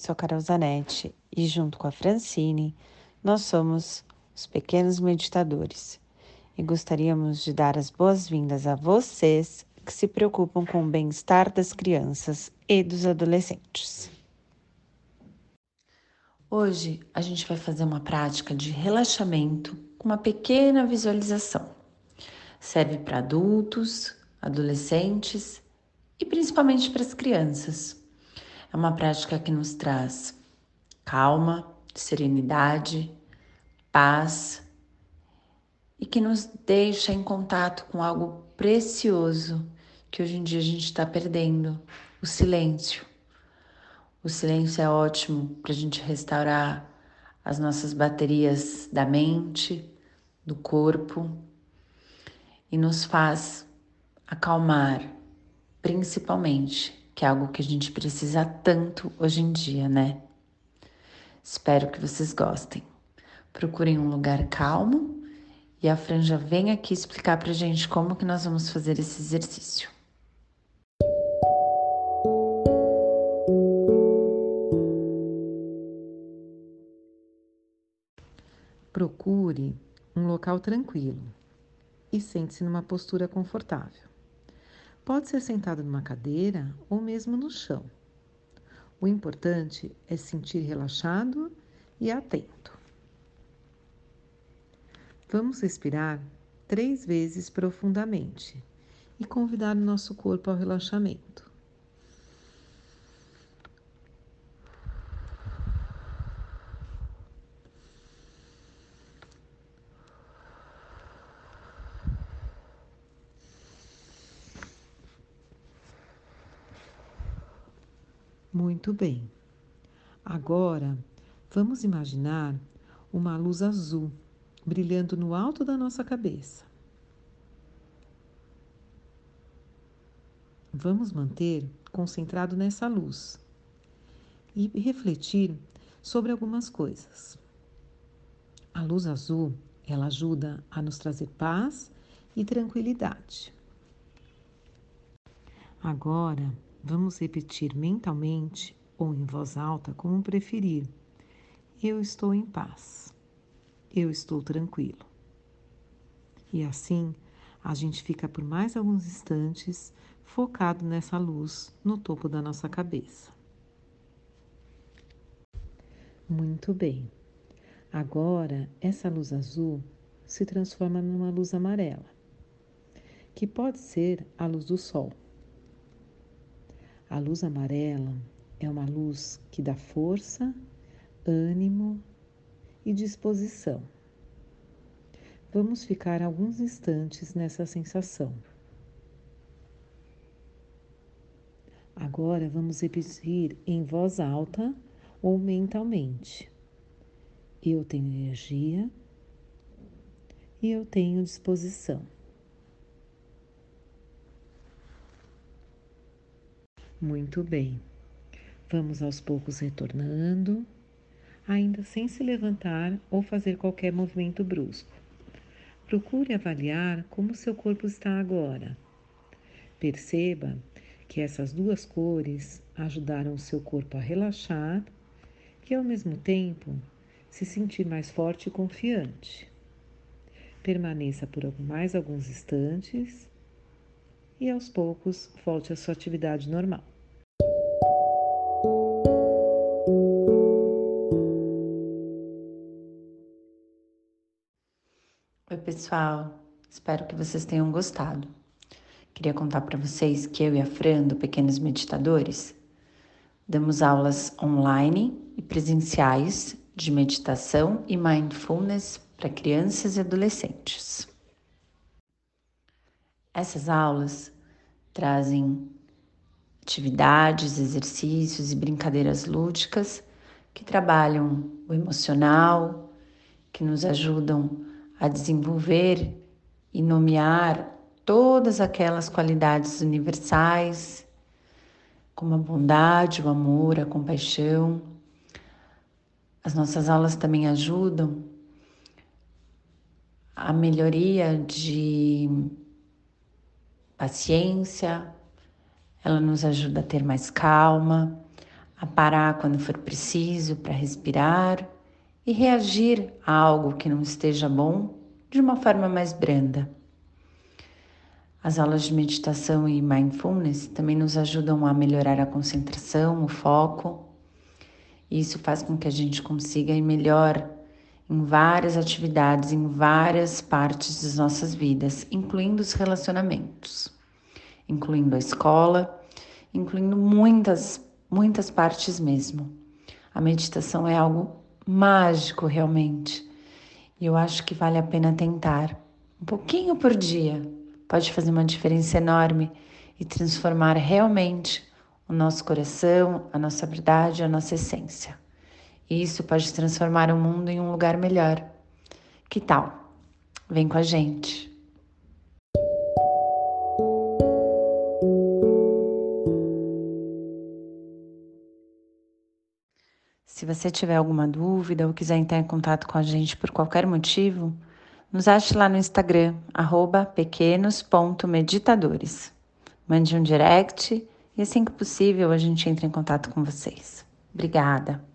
sou Carol Zanetti e, junto com a Francine, nós somos os Pequenos Meditadores e gostaríamos de dar as boas-vindas a vocês que se preocupam com o bem-estar das crianças e dos adolescentes. Hoje a gente vai fazer uma prática de relaxamento com uma pequena visualização. Serve para adultos, adolescentes e principalmente para as crianças. É uma prática que nos traz calma, serenidade, paz e que nos deixa em contato com algo precioso que hoje em dia a gente está perdendo: o silêncio. O silêncio é ótimo para a gente restaurar as nossas baterias da mente, do corpo e nos faz acalmar, principalmente, que é algo que a gente precisa tanto hoje em dia, né? Espero que vocês gostem. Procurem um lugar calmo e a Franja vem aqui explicar pra gente como que nós vamos fazer esse exercício. Procure um local tranquilo e sente-se numa postura confortável. Pode ser sentado numa cadeira ou mesmo no chão. O importante é se sentir relaxado e atento. Vamos respirar três vezes profundamente e convidar o nosso corpo ao relaxamento. Muito bem. Agora, vamos imaginar uma luz azul brilhando no alto da nossa cabeça. Vamos manter concentrado nessa luz e refletir sobre algumas coisas. A luz azul, ela ajuda a nos trazer paz e tranquilidade. Agora, vamos repetir mentalmente ou em voz alta, como preferir. Eu estou em paz eu estou tranquilo. E assim, a gente fica por mais alguns instantes focado nessa luz no topo da nossa cabeça. Muito bem. Agora, essa luz azul se transforma numa luz amarela, que pode ser a luz do sol. A luz amarela é uma luz que dá força, ânimo e disposição. Vamos ficar alguns instantes nessa sensação. Agora vamos repetir em voz alta ou mentalmente. Eu tenho energia e eu tenho disposição. Muito bem. Vamos aos poucos retornando ainda sem se levantar ou fazer qualquer movimento brusco. Procure avaliar como seu corpo está agora. Perceba que essas duas cores ajudaram o seu corpo a relaxar e, ao mesmo tempo, se sentir mais forte e confiante. Permaneça por mais alguns instantes e, aos poucos, volte à sua atividade normal. Oi, pessoal. Espero que vocês tenham gostado. Queria contar para vocês que eu e a Fran, do Pequenos Meditadores, damos aulas online e presenciais de meditação e mindfulness para crianças e adolescentes. Essas aulas trazem atividades, exercícios e brincadeiras lúdicas que trabalham o emocional, que nos ajudam a desenvolver e nomear todas aquelas qualidades universais, como a bondade, o amor, a compaixão. As nossas aulas também ajudam a melhoria de paciência, ela nos ajuda a ter mais calma, a parar quando for preciso para respirar e reagir a algo que não esteja bom de uma forma mais branda. As aulas de meditação e mindfulness também nos ajudam a melhorar a concentração, o foco. E isso faz com que a gente consiga ir melhor em várias atividades, em várias partes das nossas vidas, incluindo os relacionamentos, incluindo a escola, incluindo muitas, muitas partes mesmo. A meditação é algo mágico realmente. E eu acho que vale a pena tentar um pouquinho por dia. Pode fazer uma diferença enorme e transformar realmente o nosso coração, a nossa verdade, a nossa essência. E isso pode transformar o mundo em um lugar melhor. Que tal? Vem com a gente. Você tiver alguma dúvida ou quiser entrar em contato com a gente por qualquer motivo, nos ache lá no Instagram, pequenos.meditadores. Mande um direct e assim que possível a gente entra em contato com vocês. Obrigada!